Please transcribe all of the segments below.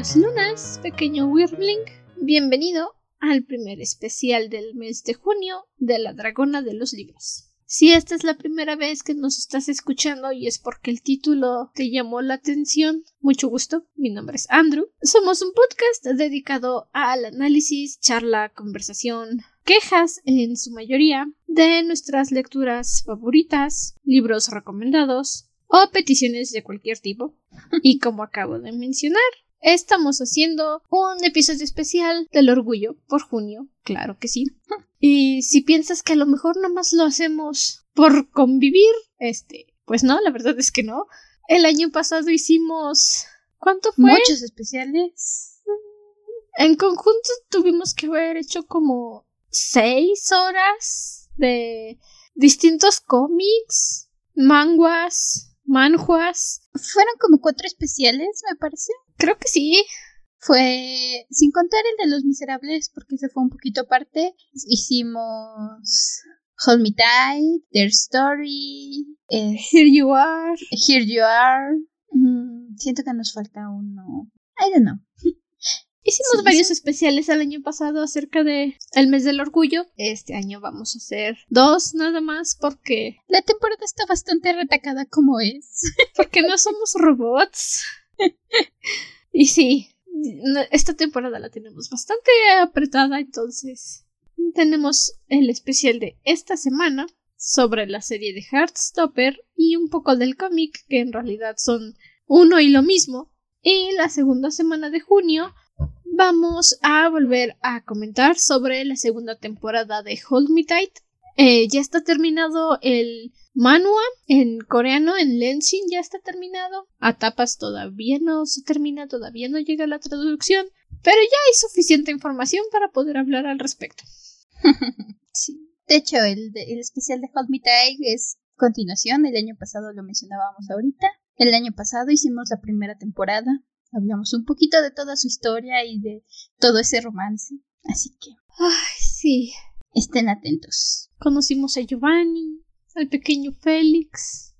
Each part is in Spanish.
Buenas lunas, pequeño Wyrmling. Bienvenido al primer especial del mes de junio de la Dragona de los Libros. Si esta es la primera vez que nos estás escuchando y es porque el título te llamó la atención, mucho gusto. Mi nombre es Andrew. Somos un podcast dedicado al análisis, charla, conversación, quejas en su mayoría de nuestras lecturas favoritas, libros recomendados o peticiones de cualquier tipo. Y como acabo de mencionar, estamos haciendo un episodio especial del orgullo por junio, claro que sí. Y si piensas que a lo mejor nada más lo hacemos por convivir, este, pues no, la verdad es que no. El año pasado hicimos ¿cuánto fue? Muchos especiales. En conjunto tuvimos que haber hecho como seis horas de distintos cómics, manguas, manjuas. Fueron como cuatro especiales, me parece. Creo que sí. Fue, sin contar el de los miserables, porque se fue un poquito aparte, hicimos Hold Me Tight, Their Story, eh, Here You Are. Here You Are. Mm, siento que nos falta uno. I don't know. Hicimos varios especiales el año pasado acerca de el mes del orgullo. Este año vamos a hacer dos nada más porque la temporada está bastante retacada como es. porque no somos robots. y sí, esta temporada la tenemos bastante apretada, entonces tenemos el especial de esta semana sobre la serie de Heartstopper y un poco del cómic, que en realidad son uno y lo mismo. Y la segunda semana de junio vamos a volver a comentar sobre la segunda temporada de Hold Me Tight. Eh, ya está terminado el manhwa en coreano, en Lenshin ya está terminado. A tapas todavía no se termina, todavía no llega la traducción. Pero ya hay suficiente información para poder hablar al respecto. sí. De hecho, el, el especial de Hold Me Tight es continuación. El año pasado lo mencionábamos ahorita. El año pasado hicimos la primera temporada. Hablamos un poquito de toda su historia y de todo ese romance. Así que. Ay, sí. Estén atentos. Conocimos a Giovanni, al pequeño Félix.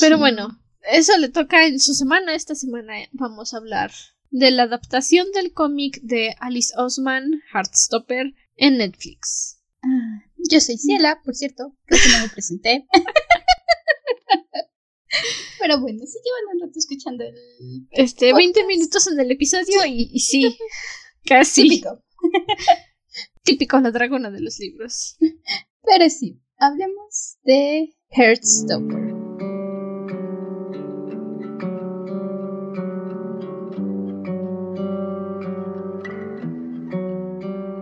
Pero bueno, eso le toca en su semana. Esta semana vamos a hablar de la adaptación del cómic de Alice Osman, Heartstopper, en Netflix. Ah, yo soy Ciela, por cierto, creo que no me presenté. Pero bueno, sí llevan un rato escuchando el. Este, 20 minutos en el episodio y, sí, casi. Típico. Típico la dragona de los libros. Pero sí, hablemos de Heartstopper.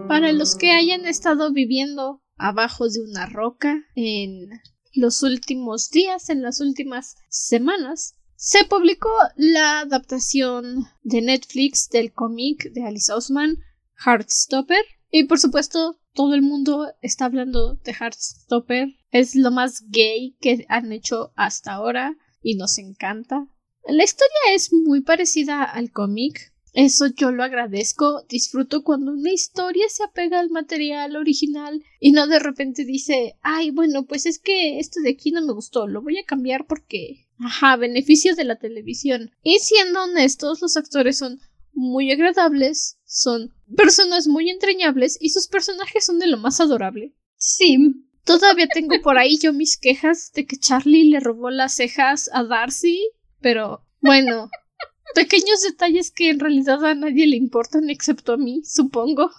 Para los que hayan estado viviendo abajo de una roca en los últimos días, en las últimas semanas, se publicó la adaptación de Netflix del cómic de Alice Osman, Heartstopper. Y por supuesto, todo el mundo está hablando de Heartstopper. Es lo más gay que han hecho hasta ahora y nos encanta. La historia es muy parecida al cómic, eso yo lo agradezco, disfruto cuando una historia se apega al material original y no de repente dice, ay, bueno, pues es que esto de aquí no me gustó, lo voy a cambiar porque, ajá, beneficios de la televisión. Y siendo honestos, los actores son muy agradables, son personas muy entrañables y sus personajes son de lo más adorable. Sí. Todavía tengo por ahí yo mis quejas de que Charlie le robó las cejas a Darcy, pero bueno, pequeños detalles que en realidad a nadie le importan excepto a mí, supongo.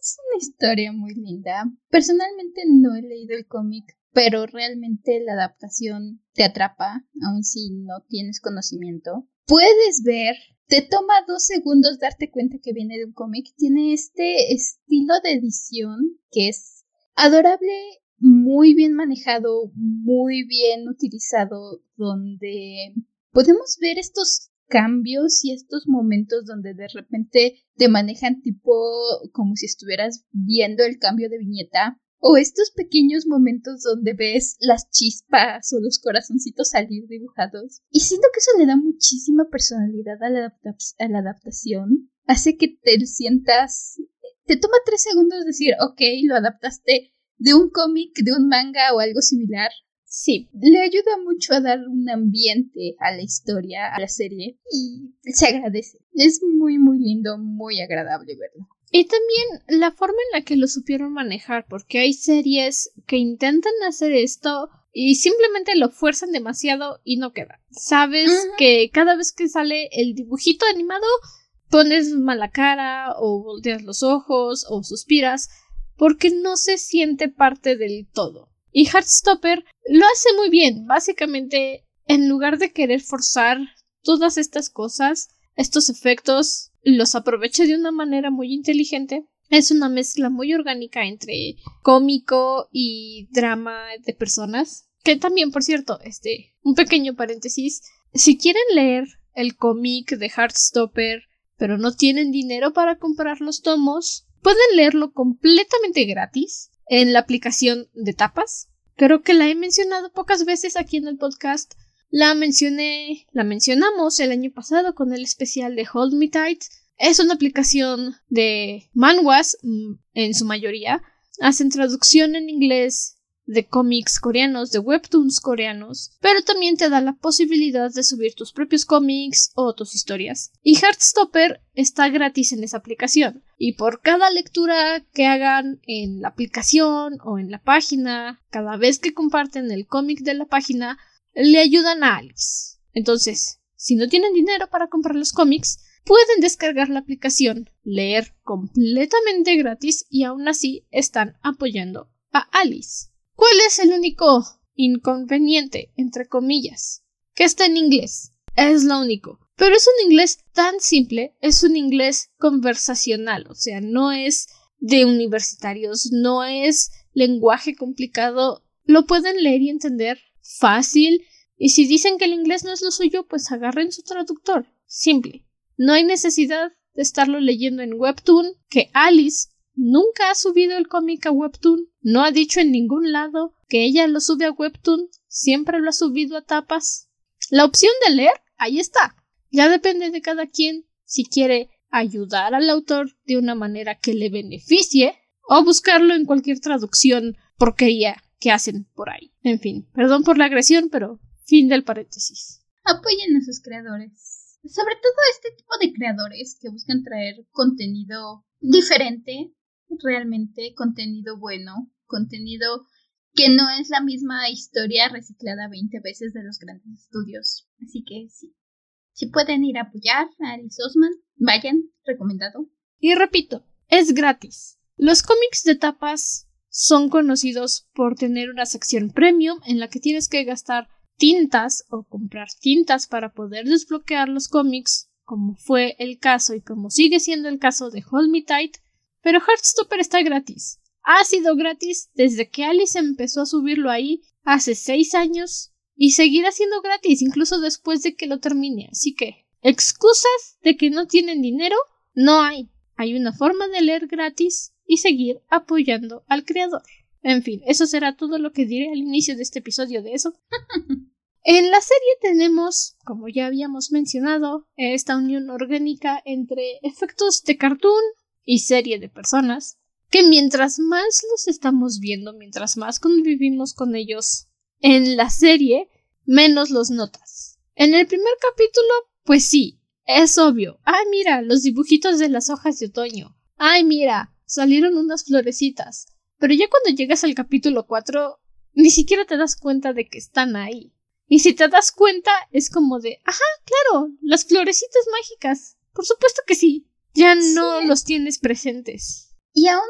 Es una historia muy linda. Personalmente no he leído el cómic, pero realmente la adaptación te atrapa, aun si no tienes conocimiento. Puedes ver, te toma dos segundos darte cuenta que viene de un cómic. Tiene este estilo de edición que es adorable, muy bien manejado, muy bien utilizado, donde podemos ver estos cambios y estos momentos donde de repente te manejan tipo como si estuvieras viendo el cambio de viñeta o estos pequeños momentos donde ves las chispas o los corazoncitos salir dibujados. Y siento que eso le da muchísima personalidad a la, a la adaptación. Hace que te sientas... Te toma tres segundos decir, ok, lo adaptaste de un cómic, de un manga o algo similar Sí. Le ayuda mucho a dar un ambiente a la historia, a la serie, y se agradece. Es muy, muy lindo, muy agradable verlo. Y también la forma en la que lo supieron manejar, porque hay series que intentan hacer esto y simplemente lo fuerzan demasiado y no queda. Sabes que cada vez que sale el dibujito animado pones mala cara o volteas los ojos o suspiras porque no se siente parte del todo. Y Heartstopper lo hace muy bien. Básicamente, en lugar de querer forzar todas estas cosas, estos efectos, los aprovecha de una manera muy inteligente. Es una mezcla muy orgánica entre cómico y drama de personas. Que también, por cierto, este, un pequeño paréntesis. Si quieren leer el cómic de Heartstopper, pero no tienen dinero para comprar los tomos, pueden leerlo completamente gratis en la aplicación de tapas. Creo que la he mencionado pocas veces aquí en el podcast. La mencioné, la mencionamos el año pasado con el especial de Hold Me Tight. Es una aplicación de manguas mm, en su mayoría. Hacen traducción en inglés de cómics coreanos, de webtoons coreanos, pero también te da la posibilidad de subir tus propios cómics o tus historias. Y Heartstopper está gratis en esa aplicación. Y por cada lectura que hagan en la aplicación o en la página, cada vez que comparten el cómic de la página, le ayudan a Alice. Entonces, si no tienen dinero para comprar los cómics, pueden descargar la aplicación, leer completamente gratis y aún así están apoyando a Alice. ¿Cuál es el único inconveniente, entre comillas? Que está en inglés. Es lo único. Pero es un inglés tan simple, es un inglés conversacional, o sea, no es de universitarios, no es lenguaje complicado, lo pueden leer y entender fácil, y si dicen que el inglés no es lo suyo, pues agarren su traductor, simple. No hay necesidad de estarlo leyendo en Webtoon, que Alice nunca ha subido el cómic a Webtoon, no ha dicho en ningún lado que ella lo sube a Webtoon, siempre lo ha subido a tapas. La opción de leer, ahí está. Ya depende de cada quien si quiere ayudar al autor de una manera que le beneficie o buscarlo en cualquier traducción porquería que hacen por ahí. En fin, perdón por la agresión, pero fin del paréntesis. Apoyen a sus creadores. Sobre todo este tipo de creadores que buscan traer contenido diferente, realmente contenido bueno, contenido que no es la misma historia reciclada 20 veces de los grandes estudios. Así que sí, si pueden ir a apoyar a Alice Osman, vayan, recomendado. Y repito, es gratis. Los cómics de tapas son conocidos por tener una sección premium en la que tienes que gastar tintas o comprar tintas para poder desbloquear los cómics, como fue el caso y como sigue siendo el caso de Hold Me Tight, pero Heartstopper está gratis. Ha sido gratis desde que Alice empezó a subirlo ahí hace seis años y seguirá siendo gratis incluso después de que lo termine. Así que, excusas de que no tienen dinero, no hay. Hay una forma de leer gratis y seguir apoyando al creador. En fin, eso será todo lo que diré al inicio de este episodio de eso. en la serie tenemos, como ya habíamos mencionado, esta unión orgánica entre efectos de cartoon y serie de personas, que mientras más los estamos viendo, mientras más convivimos con ellos en la serie, menos los notas. En el primer capítulo, pues sí, es obvio. Ay, mira, los dibujitos de las hojas de otoño. Ay, mira, salieron unas florecitas. Pero ya cuando llegas al capítulo 4, ni siquiera te das cuenta de que están ahí. Y si te das cuenta, es como de, ajá, claro, las florecitas mágicas. Por supuesto que sí. Ya no los tienes presentes. Y aún,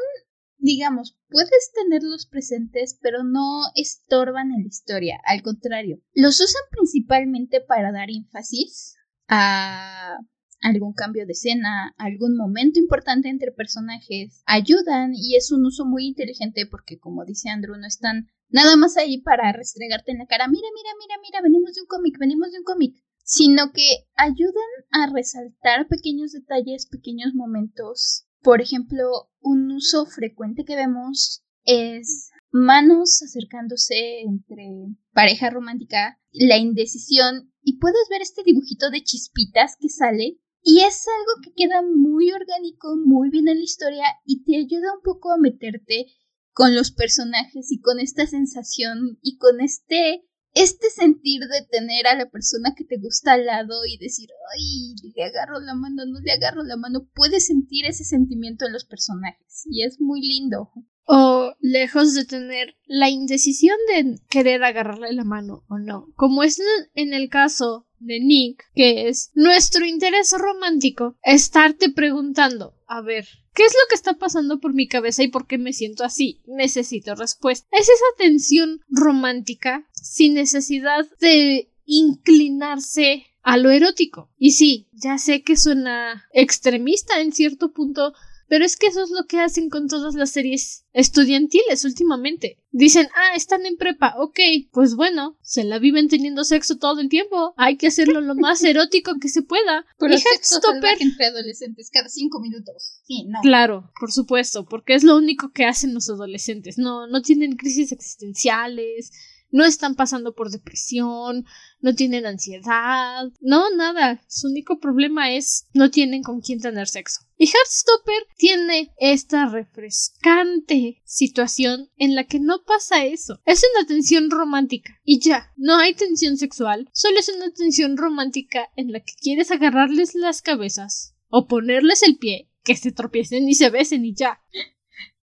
digamos, puedes tenerlos presentes, pero no estorban en la historia. Al contrario, los usan principalmente para dar énfasis a algún cambio de escena, algún momento importante entre personajes, ayudan y es un uso muy inteligente porque como dice Andrew, no están nada más ahí para restregarte en la cara, mira, mira, mira, mira, venimos de un cómic, venimos de un cómic, sino que ayudan a resaltar pequeños detalles, pequeños momentos. Por ejemplo, un uso frecuente que vemos es manos acercándose entre pareja romántica, la indecisión, y puedes ver este dibujito de chispitas que sale, y es algo que queda muy orgánico, muy bien en la historia, y te ayuda un poco a meterte con los personajes y con esta sensación y con este este sentir de tener a la persona que te gusta al lado y decir, ay, le agarro la mano, no le agarro la mano, puedes sentir ese sentimiento en los personajes y es muy lindo. O lejos de tener la indecisión de querer agarrarle la mano o no, como es en el caso de Nick, que es nuestro interés romántico, estarte preguntando, a ver, ¿qué es lo que está pasando por mi cabeza y por qué me siento así? Necesito respuesta. Es esa tensión romántica sin necesidad de inclinarse a lo erótico. Y sí, ya sé que suena extremista en cierto punto, pero es que eso es lo que hacen con todas las series estudiantiles últimamente. Dicen, ah, están en prepa, ok, pues bueno, se la viven teniendo sexo todo el tiempo, hay que hacerlo lo más erótico que se pueda. Pero sexo entre adolescentes cada cinco minutos. Sí, no. Claro, por supuesto, porque es lo único que hacen los adolescentes. No, no tienen crisis existenciales, no están pasando por depresión, no tienen ansiedad, no, nada. Su único problema es no tienen con quién tener sexo. Y Heartstopper tiene esta refrescante situación en la que no pasa eso. Es una tensión romántica y ya, no hay tensión sexual, solo es una tensión romántica en la que quieres agarrarles las cabezas o ponerles el pie, que se tropiecen y se besen y ya.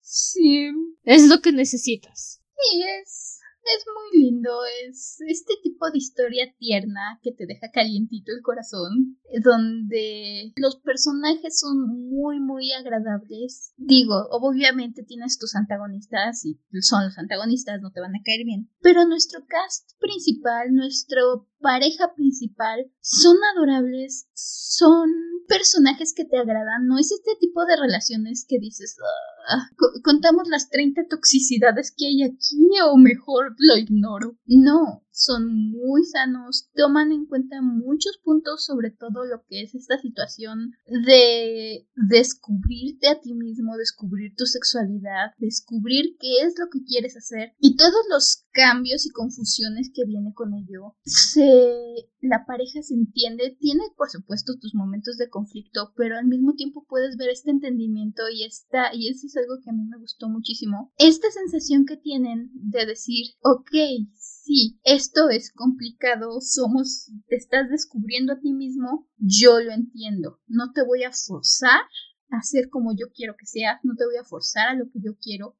Sí. Es lo que necesitas. Sí, es es muy lindo, es este tipo de historia tierna que te deja calientito el corazón, donde los personajes son muy, muy agradables. Digo, obviamente tienes tus antagonistas y son los antagonistas, no te van a caer bien, pero nuestro cast principal, nuestro pareja principal, son adorables, son personajes que te agradan, no es este tipo de relaciones que dices, ah, contamos las 30 toxicidades que hay aquí o mejor lo ignoro. No, son muy sanos, toman en cuenta muchos puntos, sobre todo lo que es esta situación de descubrirte a ti mismo, descubrir tu sexualidad, descubrir qué es lo que quieres hacer y todos los cambios y confusiones que viene con ello. Se la pareja se entiende, tiene por supuesto tus momentos de conflicto, pero al mismo tiempo puedes ver este entendimiento y esta y eso es algo que a mí me gustó muchísimo. Esta sensación que tienen de decir, ok, sí, esto es complicado, somos, te estás descubriendo a ti mismo, yo lo entiendo, no te voy a forzar a ser como yo quiero que seas, no te voy a forzar a lo que yo quiero.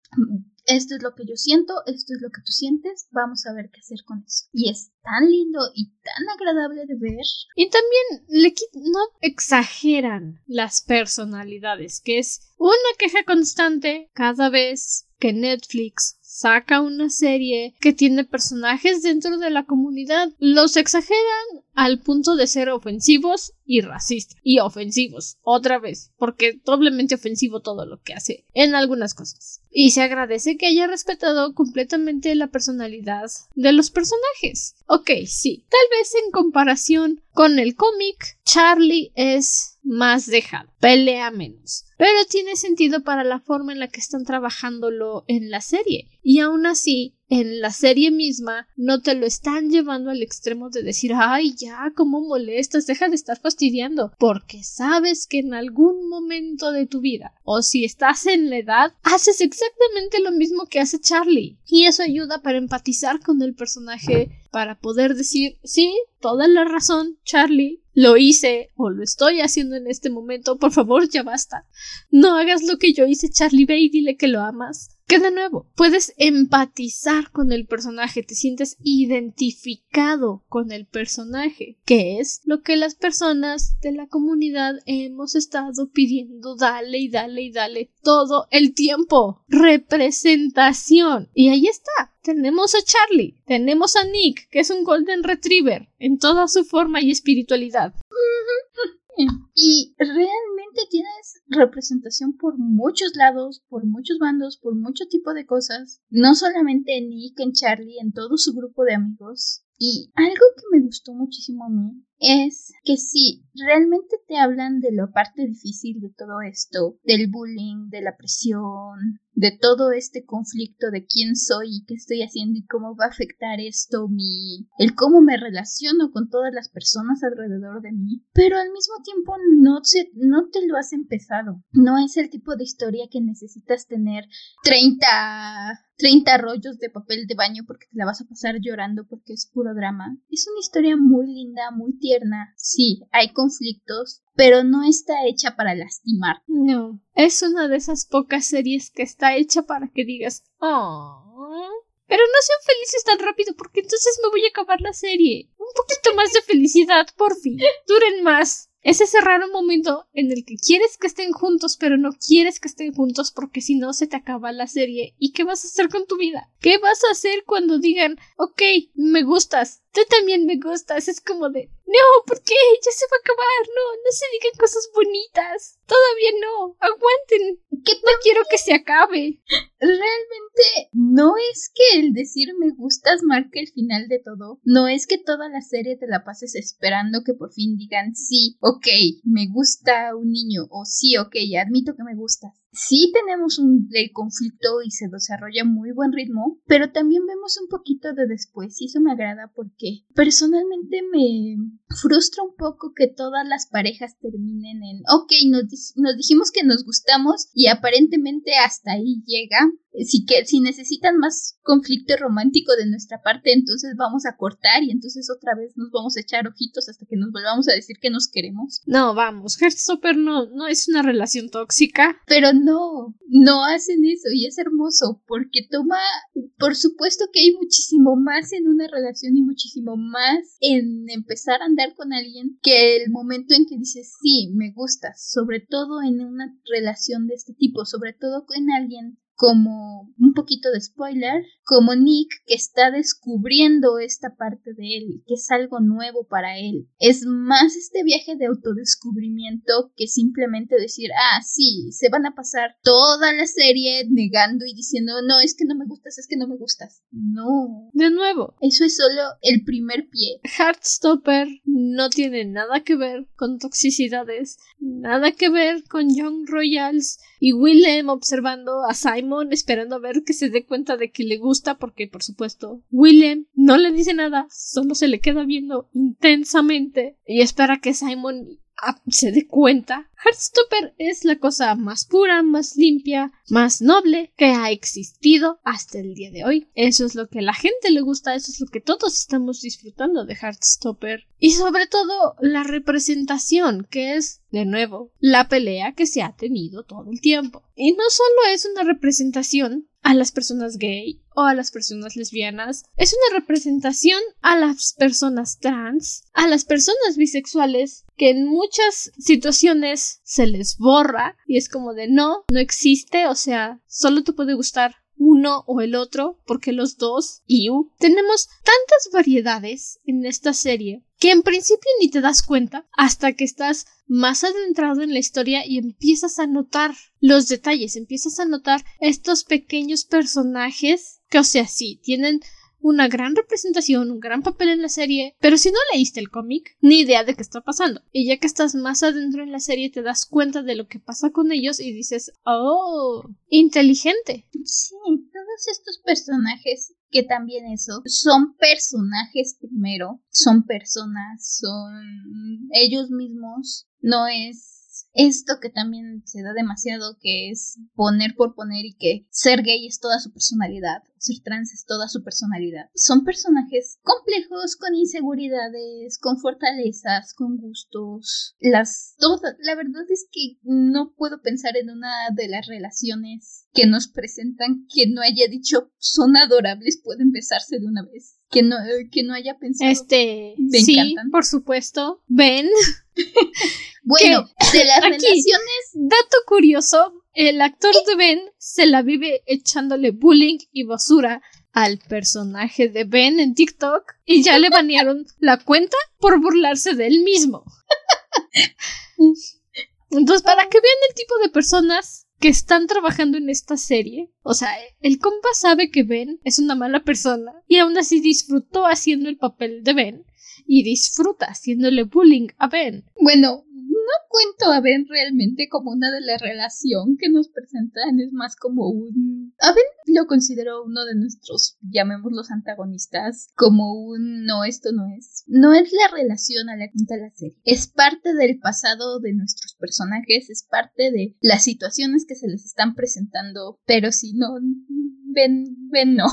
Esto es lo que yo siento, esto es lo que tú sientes, vamos a ver qué hacer con eso. Y es tan lindo y tan agradable de ver. Y también le no exageran las personalidades, que es una queja constante cada vez que Netflix saca una serie que tiene personajes dentro de la comunidad, los exageran al punto de ser ofensivos y racistas. Y ofensivos, otra vez, porque doblemente ofensivo todo lo que hace en algunas cosas. Y se agradece que haya respetado completamente la personalidad de los personajes. Ok, sí, tal vez en comparación con el cómic, Charlie es más dejado, pelea menos. Pero tiene sentido para la forma en la que están trabajándolo en la serie. Y aún así, en la serie misma no te lo están llevando al extremo de decir ay ya, cómo molestas, deja de estar fastidiando, porque sabes que en algún momento de tu vida, o si estás en la edad, haces exactamente lo mismo que hace Charlie. Y eso ayuda para empatizar con el personaje, para poder decir sí, toda la razón, Charlie, lo hice o lo estoy haciendo en este momento, por favor ya basta. No hagas lo que yo hice, Charlie, ve y dile que lo amas. Que de nuevo, puedes empatizar con el personaje, te sientes identificado con el personaje, que es lo que las personas de la comunidad hemos estado pidiendo, dale y dale y dale todo el tiempo. Representación. Y ahí está. Tenemos a Charlie, tenemos a Nick, que es un Golden Retriever, en toda su forma y espiritualidad. Y realmente tienes representación por muchos lados, por muchos bandos, por mucho tipo de cosas. No solamente en Nick, en Charlie, en todo su grupo de amigos. Y algo que me gustó muchísimo a mí es que sí, realmente te hablan de la parte difícil de todo esto, del bullying, de la presión, de todo este conflicto de quién soy y qué estoy haciendo y cómo va a afectar esto mi el cómo me relaciono con todas las personas alrededor de mí, pero al mismo tiempo no se, no te lo has empezado. No es el tipo de historia que necesitas tener 30 30 rollos de papel de baño porque te la vas a pasar llorando porque es puro drama. Es una historia muy linda, muy tierna. Sí, hay conflictos, pero no está hecha para lastimar. No, es una de esas pocas series que está hecha para que digas, oh. Pero no sean felices tan rápido porque entonces me voy a acabar la serie. Un poquito más de felicidad, por fin. Duren más. Es ese raro momento en el que quieres que estén juntos, pero no quieres que estén juntos porque si no se te acaba la serie. ¿Y qué vas a hacer con tu vida? ¿Qué vas a hacer cuando digan, ok, me gustas, tú también me gustas? Es como de, no, ¿por qué? Ya se va a acabar, no, no se digan cosas bonitas. Todavía no, aguanten. Que no quiero que se acabe. Realmente no es que el decir me gustas marque el final de todo. No es que toda la serie te la pases esperando que por fin digan sí, ok, me gusta un niño o sí, ok, admito que me gustas sí tenemos un el conflicto y se desarrolla muy buen ritmo, pero también vemos un poquito de después y eso me agrada porque personalmente me frustra un poco que todas las parejas terminen en, ok, nos, nos dijimos que nos gustamos y aparentemente hasta ahí llega, si, que, si necesitan más conflicto romántico de nuestra parte, entonces vamos a cortar y entonces otra vez nos vamos a echar ojitos hasta que nos volvamos a decir que nos queremos. No, vamos, Heartstopper no, no es una relación tóxica. Pero no, no hacen eso y es hermoso porque toma, por supuesto que hay muchísimo más en una relación y muchísimo más en empezar a andar con alguien que el momento en que dices sí, me gustas, sobre todo en una relación de este tipo, sobre todo con alguien como un poquito de spoiler, como Nick que está descubriendo esta parte de él, que es algo nuevo para él. Es más este viaje de autodescubrimiento que simplemente decir, ah, sí, se van a pasar toda la serie negando y diciendo, no, es que no me gustas, es que no me gustas. No. De nuevo. Eso es solo el primer pie. Heartstopper no tiene nada que ver con toxicidades, nada que ver con Young Royals y Willem observando a Simon esperando a ver que se dé cuenta de que le gusta porque por supuesto Willem no le dice nada, solo se le queda viendo intensamente y espera que Simon se dé cuenta, Heartstopper es la cosa más pura, más limpia, más noble que ha existido hasta el día de hoy. Eso es lo que a la gente le gusta, eso es lo que todos estamos disfrutando de Heartstopper. Y sobre todo la representación, que es, de nuevo, la pelea que se ha tenido todo el tiempo. Y no solo es una representación a las personas gay o a las personas lesbianas. Es una representación a las personas trans, a las personas bisexuales, que en muchas situaciones se les borra y es como de no, no existe, o sea, solo te puede gustar uno o el otro, porque los dos, you. Tenemos tantas variedades en esta serie que en principio ni te das cuenta hasta que estás más adentrado en la historia y empiezas a notar los detalles, empiezas a notar estos pequeños personajes que, o sea, sí, tienen una gran representación, un gran papel en la serie, pero si no leíste el cómic, ni idea de qué está pasando. Y ya que estás más adentro en la serie, te das cuenta de lo que pasa con ellos y dices, oh, inteligente. Sí, todos estos personajes que también eso, son personajes primero, son personas, son ellos mismos, no es esto que también se da demasiado, que es poner por poner y que ser gay es toda su personalidad, ser trans es toda su personalidad. Son personajes complejos, con inseguridades, con fortalezas, con gustos. Las todas, la verdad es que no puedo pensar en una de las relaciones que nos presentan que no haya dicho son adorables, pueden besarse de una vez. Que no, que no haya pensado. Este, sí, por supuesto. Ven. Bueno, de las relaciones. Dato curioso: el actor de Ben se la vive echándole bullying y basura al personaje de Ben en TikTok y ya le banearon la cuenta por burlarse de él mismo. Entonces, para que vean el tipo de personas que están trabajando en esta serie, o sea, el compa sabe que Ben es una mala persona y aún así disfrutó haciendo el papel de Ben y disfruta haciéndole bullying a Ben. Bueno, cuento a Ben realmente como una de la relación que nos presentan, es más como un... A Ben lo considero uno de nuestros, llamémoslos antagonistas, como un no, esto no es. No es la relación a la cuenta la serie, es parte del pasado de nuestros personajes, es parte de las situaciones que se les están presentando, pero si no, Ben, Ben no.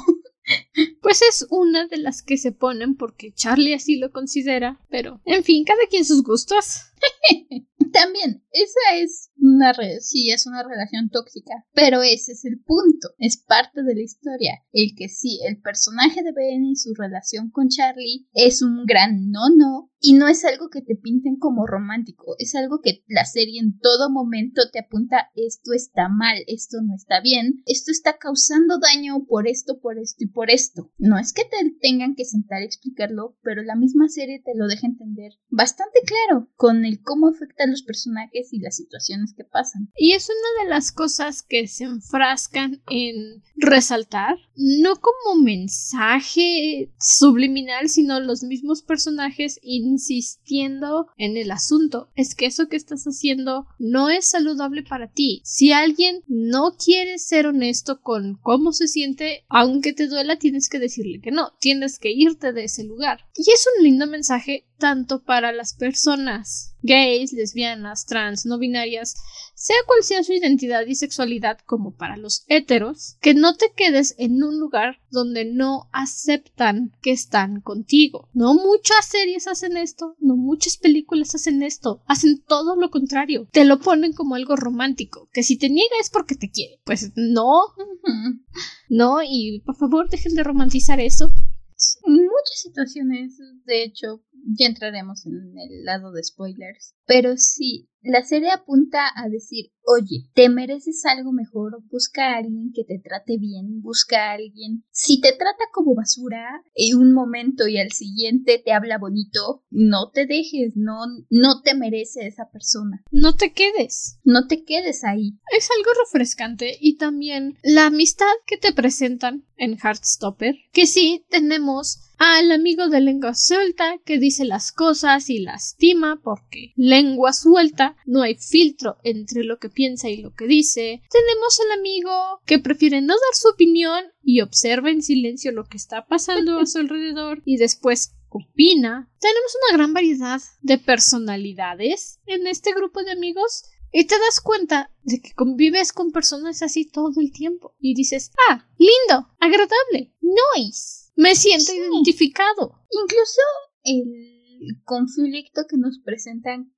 Pues es una de las que se ponen porque Charlie así lo considera, pero en fin, cada quien sus gustos. También, esa es una sí, es una relación tóxica, pero ese es el punto, es parte de la historia, el que sí, el personaje de Ben y su relación con Charlie es un gran no-no y no es algo que te pinten como romántico, es algo que la serie en todo momento te apunta esto está mal, esto no está bien, esto está causando daño por esto, por esto y por esto. No es que te tengan que sentar a explicarlo, pero la misma serie te lo deja entender bastante claro cómo afecta a los personajes y las situaciones que pasan. Y es una de las cosas que se enfrascan en resaltar, no como mensaje subliminal, sino los mismos personajes insistiendo en el asunto. Es que eso que estás haciendo no es saludable para ti. Si alguien no quiere ser honesto con cómo se siente, aunque te duela, tienes que decirle que no, tienes que irte de ese lugar. Y es un lindo mensaje tanto para las personas gays, lesbianas, trans, no binarias, sea cual sea su identidad y sexualidad, como para los heteros, que no te quedes en un lugar donde no aceptan que están contigo. No muchas series hacen esto, no muchas películas hacen esto, hacen todo lo contrario. Te lo ponen como algo romántico, que si te niega es porque te quiere. Pues no, no, y por favor dejen de romantizar eso. Muchas situaciones, de hecho, ya entraremos en el lado de spoilers. Pero sí, la serie apunta a decir, oye, te mereces algo mejor, busca a alguien que te trate bien, busca a alguien. Si te trata como basura en un momento y al siguiente te habla bonito, no te dejes, no, no te merece esa persona. No te quedes. No te quedes ahí. Es algo refrescante y también la amistad que te presentan en Heartstopper, que sí tenemos al amigo de lengua suelta que dice las cosas y lastima porque lengua suelta no hay filtro entre lo que piensa y lo que dice. Tenemos al amigo que prefiere no dar su opinión y observa en silencio lo que está pasando a su alrededor y después opina. Tenemos una gran variedad de personalidades en este grupo de amigos y te das cuenta de que convives con personas así todo el tiempo. Y dices, ah, lindo, agradable, nice. Me siento identificado. Incluso el conflicto que nos presentan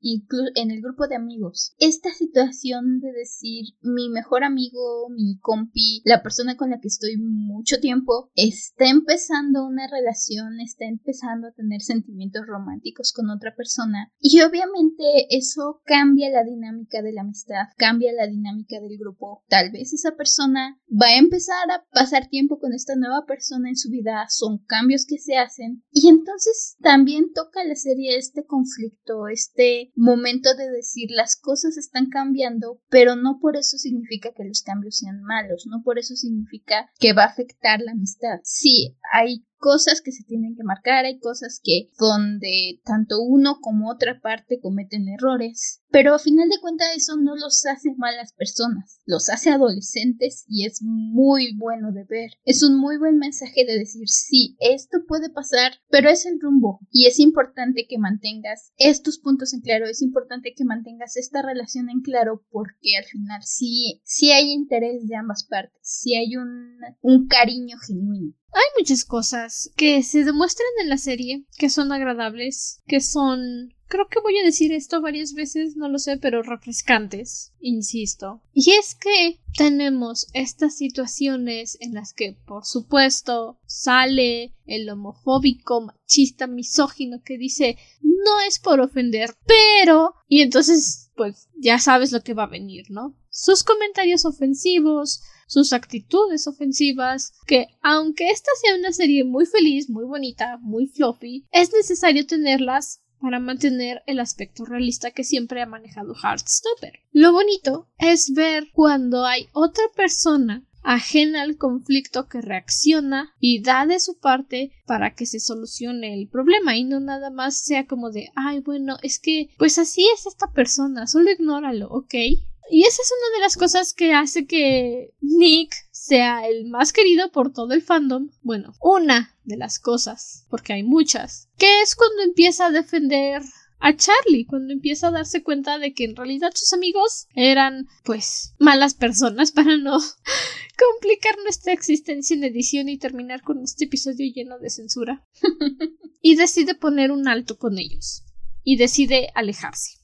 en el grupo de amigos. Esta situación de decir mi mejor amigo, mi compi, la persona con la que estoy mucho tiempo, está empezando una relación, está empezando a tener sentimientos románticos con otra persona. Y obviamente eso cambia la dinámica de la amistad, cambia la dinámica del grupo. Tal vez esa persona va a empezar a pasar tiempo con esta nueva persona en su vida, son cambios que se hacen. Y entonces también toca la serie este conflicto, este momento de decir las cosas están cambiando, pero no por eso significa que los cambios sean malos, no por eso significa que va a afectar la amistad. Sí, hay cosas que se tienen que marcar, hay cosas que donde tanto uno como otra parte cometen errores, pero a final de cuentas eso no los hace malas personas, los hace adolescentes y es muy bueno de ver. Es un muy buen mensaje de decir, sí, esto puede pasar, pero es el rumbo y es importante que mantengas estos puntos en claro, es importante que mantengas esta relación en claro porque al final sí, sí hay interés de ambas partes, sí hay un, un cariño genuino. Hay muchas cosas que se demuestran en la serie que son agradables, que son creo que voy a decir esto varias veces, no lo sé, pero refrescantes, insisto. Y es que tenemos estas situaciones en las que, por supuesto, sale el homofóbico, machista, misógino que dice no es por ofender, pero... Y entonces, pues ya sabes lo que va a venir, ¿no? Sus comentarios ofensivos, sus actitudes ofensivas, que aunque esta sea una serie muy feliz, muy bonita, muy fluffy, es necesario tenerlas para mantener el aspecto realista que siempre ha manejado Heartstopper. Lo bonito es ver cuando hay otra persona ajena al conflicto que reacciona y da de su parte para que se solucione el problema y no nada más sea como de ay bueno es que pues así es esta persona solo ignóralo ok y esa es una de las cosas que hace que Nick sea el más querido por todo el fandom. Bueno, una de las cosas, porque hay muchas, que es cuando empieza a defender a Charlie cuando empieza a darse cuenta de que en realidad sus amigos eran pues malas personas para no complicar nuestra existencia en edición y terminar con este episodio lleno de censura. y decide poner un alto con ellos y decide alejarse.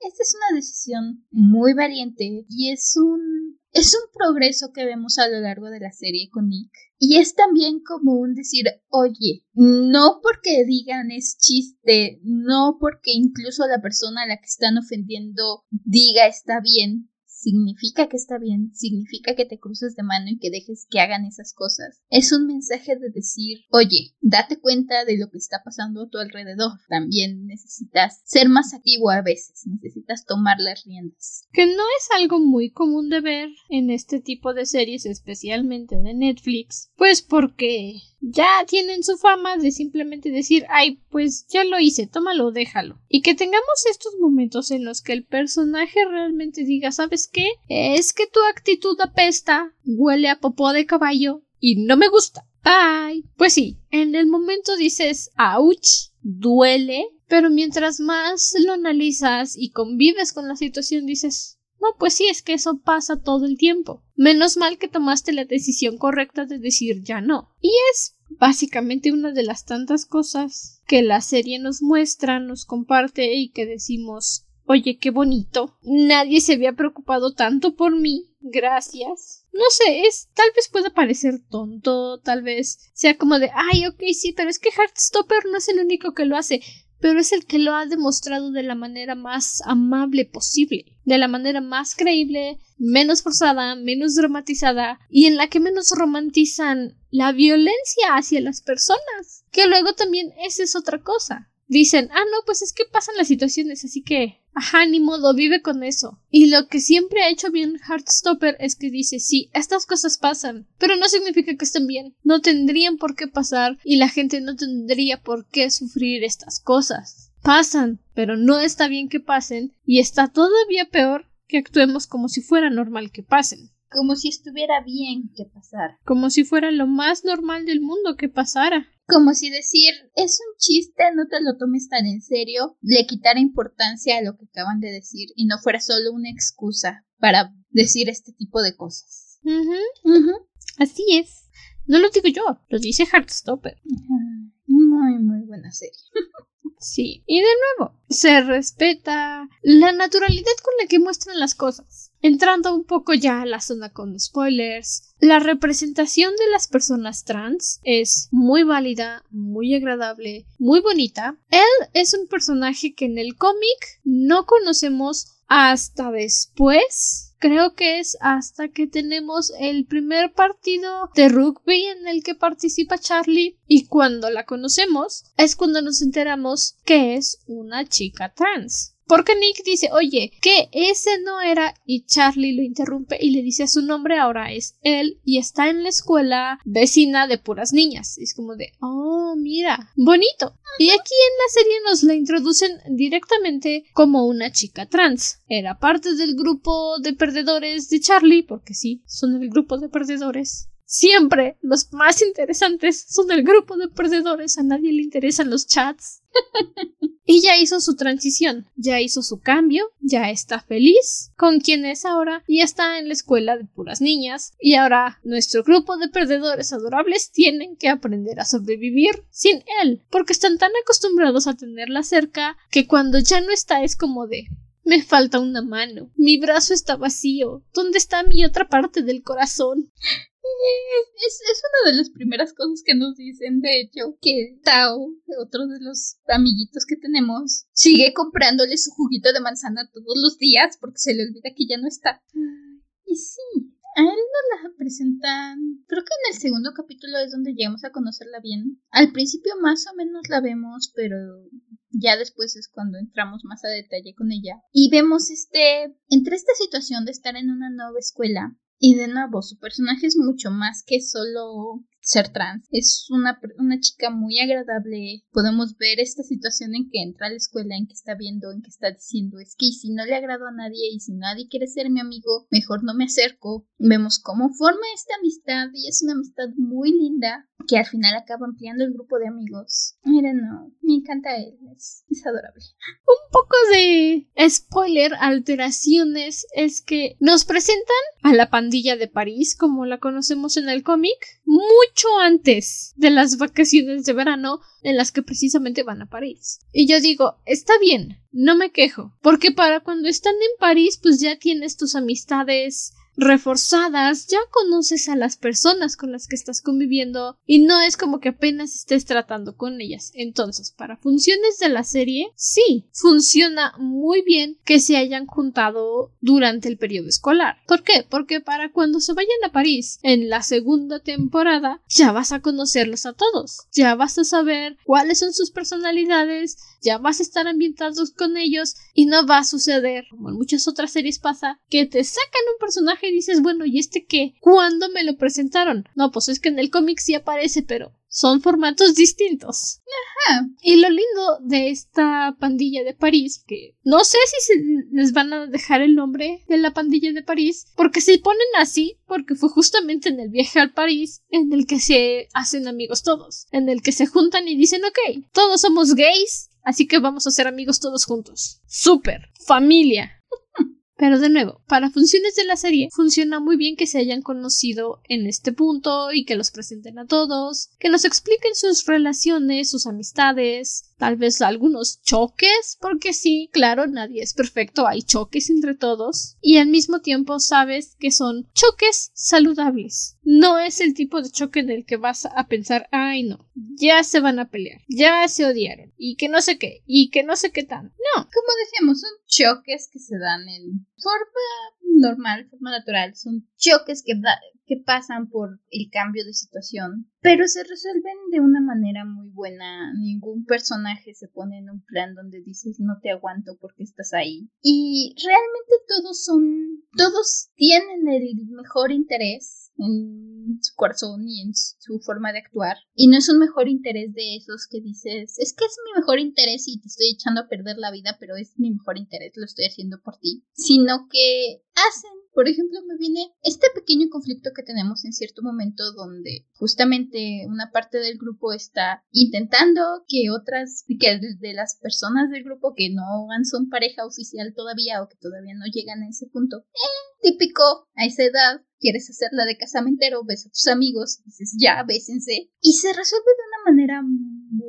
Esta es una decisión muy valiente y es un es un progreso que vemos a lo largo de la serie con Nick. Y es también como un decir, oye, no porque digan es chiste, no porque incluso la persona a la que están ofendiendo diga está bien, significa que está bien, significa que te cruces de mano y que dejes que hagan esas cosas. Es un mensaje de decir, oye, date cuenta de lo que está pasando a tu alrededor. También necesitas ser más activo a veces, necesitas tomar las riendas. Que no es algo muy común de ver en este tipo de series, especialmente de Netflix, pues porque ya tienen su fama de simplemente decir, ay, pues ya lo hice, tómalo, déjalo. Y que tengamos estos momentos en los que el personaje realmente diga, ¿sabes qué? Es que tu actitud apesta, huele a popó de caballo y no me gusta. Bye. Pues sí, en el momento dices, ouch, duele, pero mientras más lo analizas y convives con la situación dices, no, pues sí, es que eso pasa todo el tiempo. Menos mal que tomaste la decisión correcta de decir ya no. Y es básicamente una de las tantas cosas que la serie nos muestra, nos comparte y que decimos Oye, qué bonito. Nadie se había preocupado tanto por mí. Gracias. No sé, es tal vez pueda parecer tonto, tal vez sea como de, ay, ok, sí, pero es que Heartstopper no es el único que lo hace pero es el que lo ha demostrado de la manera más amable posible, de la manera más creíble, menos forzada, menos dramatizada y en la que menos romantizan la violencia hacia las personas, que luego también esa es otra cosa dicen, ah, no, pues es que pasan las situaciones, así que, ajá, ni modo, vive con eso. Y lo que siempre ha hecho bien Heartstopper es que dice, sí, estas cosas pasan, pero no significa que estén bien. No tendrían por qué pasar y la gente no tendría por qué sufrir estas cosas. Pasan, pero no está bien que pasen y está todavía peor que actuemos como si fuera normal que pasen. Como si estuviera bien que pasara. Como si fuera lo más normal del mundo que pasara. Como si decir, es un chiste, no te lo tomes tan en serio, le quitara importancia a lo que acaban de decir y no fuera solo una excusa para decir este tipo de cosas. Así es. No lo digo yo, lo dice Heartstopper. Muy, muy buena serie. sí. Y de nuevo, se respeta la naturalidad con la que muestran las cosas. Entrando un poco ya a la zona con spoilers, la representación de las personas trans es muy válida, muy agradable, muy bonita. Él es un personaje que en el cómic no conocemos hasta después. Creo que es hasta que tenemos el primer partido de rugby en el que participa Charlie y cuando la conocemos es cuando nos enteramos que es una chica trans. Porque Nick dice, oye, que ese no era, y Charlie lo interrumpe y le dice su nombre ahora es él y está en la escuela vecina de puras niñas. Es como de, oh, mira, bonito. Y aquí en la serie nos la introducen directamente como una chica trans. Era parte del grupo de perdedores de Charlie, porque sí, son el grupo de perdedores. Siempre los más interesantes son el grupo de perdedores, a nadie le interesan los chats. y ya hizo su transición, ya hizo su cambio, ya está feliz con quien es ahora y está en la escuela de puras niñas. Y ahora nuestro grupo de perdedores adorables tienen que aprender a sobrevivir sin él, porque están tan acostumbrados a tenerla cerca que cuando ya no está es como de me falta una mano. Mi brazo está vacío. ¿Dónde está mi otra parte del corazón? Es, es, una de las primeras cosas que nos dicen, de hecho, que Tao, otro de los amiguitos que tenemos, sigue comprándole su juguito de manzana todos los días porque se le olvida que ya no está. Y sí, a él nos la presentan, creo que en el segundo capítulo es donde llegamos a conocerla bien. Al principio más o menos la vemos, pero ya después es cuando entramos más a detalle con ella. Y vemos este, entre esta situación de estar en una nueva escuela Y de nuevo, su personaje es mucho más que solo ser trans. Es una, una chica muy agradable. Podemos ver esta situación en que entra a la escuela, en que está viendo, en que está diciendo, es que si no le agrado a nadie y si nadie quiere ser mi amigo, mejor no me acerco. Vemos cómo forma esta amistad y es una amistad muy linda que al final acaba ampliando el grupo de amigos. Miren, no, me encanta él, es, es adorable. Un poco de spoiler, alteraciones, es que nos presentan a la pandilla de París, como la conocemos en el cómic, mucho antes de las vacaciones de verano en las que precisamente van a París. Y yo digo, está bien, no me quejo, porque para cuando están en París, pues ya tienes tus amistades reforzadas, ya conoces a las personas con las que estás conviviendo y no es como que apenas estés tratando con ellas. Entonces, para funciones de la serie, sí, funciona muy bien que se hayan juntado durante el periodo escolar. ¿Por qué? Porque para cuando se vayan a París en la segunda temporada, ya vas a conocerlos a todos, ya vas a saber cuáles son sus personalidades, ya vas a estar ambientados con ellos y no va a suceder, como en muchas otras series pasa, que te sacan un personaje y dices, bueno, ¿y este qué? ¿Cuándo me lo presentaron? No, pues es que en el cómic sí aparece, pero son formatos distintos. Ajá. Y lo lindo de esta pandilla de París, que no sé si se les van a dejar el nombre de la pandilla de París, porque se ponen así, porque fue justamente en el viaje al París en el que se hacen amigos todos, en el que se juntan y dicen, ok, todos somos gays, Así que vamos a ser amigos todos juntos. Súper. Familia. Pero de nuevo, para funciones de la serie, funciona muy bien que se hayan conocido en este punto y que los presenten a todos, que nos expliquen sus relaciones, sus amistades, tal vez algunos choques, porque sí, claro, nadie es perfecto, hay choques entre todos, y al mismo tiempo sabes que son choques saludables. No es el tipo de choque en el que vas a pensar, ay no, ya se van a pelear, ya se odiaron, y que no sé qué, y que no sé qué tan. No, como decíamos, son choques que se dan en forma normal, forma natural, son choques que, que pasan por el cambio de situación, pero se resuelven de una manera muy buena. Ningún personaje se pone en un plan donde dices no te aguanto porque estás ahí. Y realmente todos son, todos tienen el mejor interés en su corazón y en su forma de actuar. Y no es un mejor interés de esos que dices, es que es mi mejor interés y te estoy echando a perder la vida, pero es mi mejor interés, lo estoy haciendo por ti. Sino que hacen por ejemplo, me viene este pequeño conflicto que tenemos en cierto momento donde justamente una parte del grupo está intentando que otras, que de las personas del grupo que no son pareja oficial todavía o que todavía no llegan a ese punto, eh, típico a esa edad, quieres hacerla de casamentero, ves a tus amigos dices ya, bésense. Y se resuelve de una manera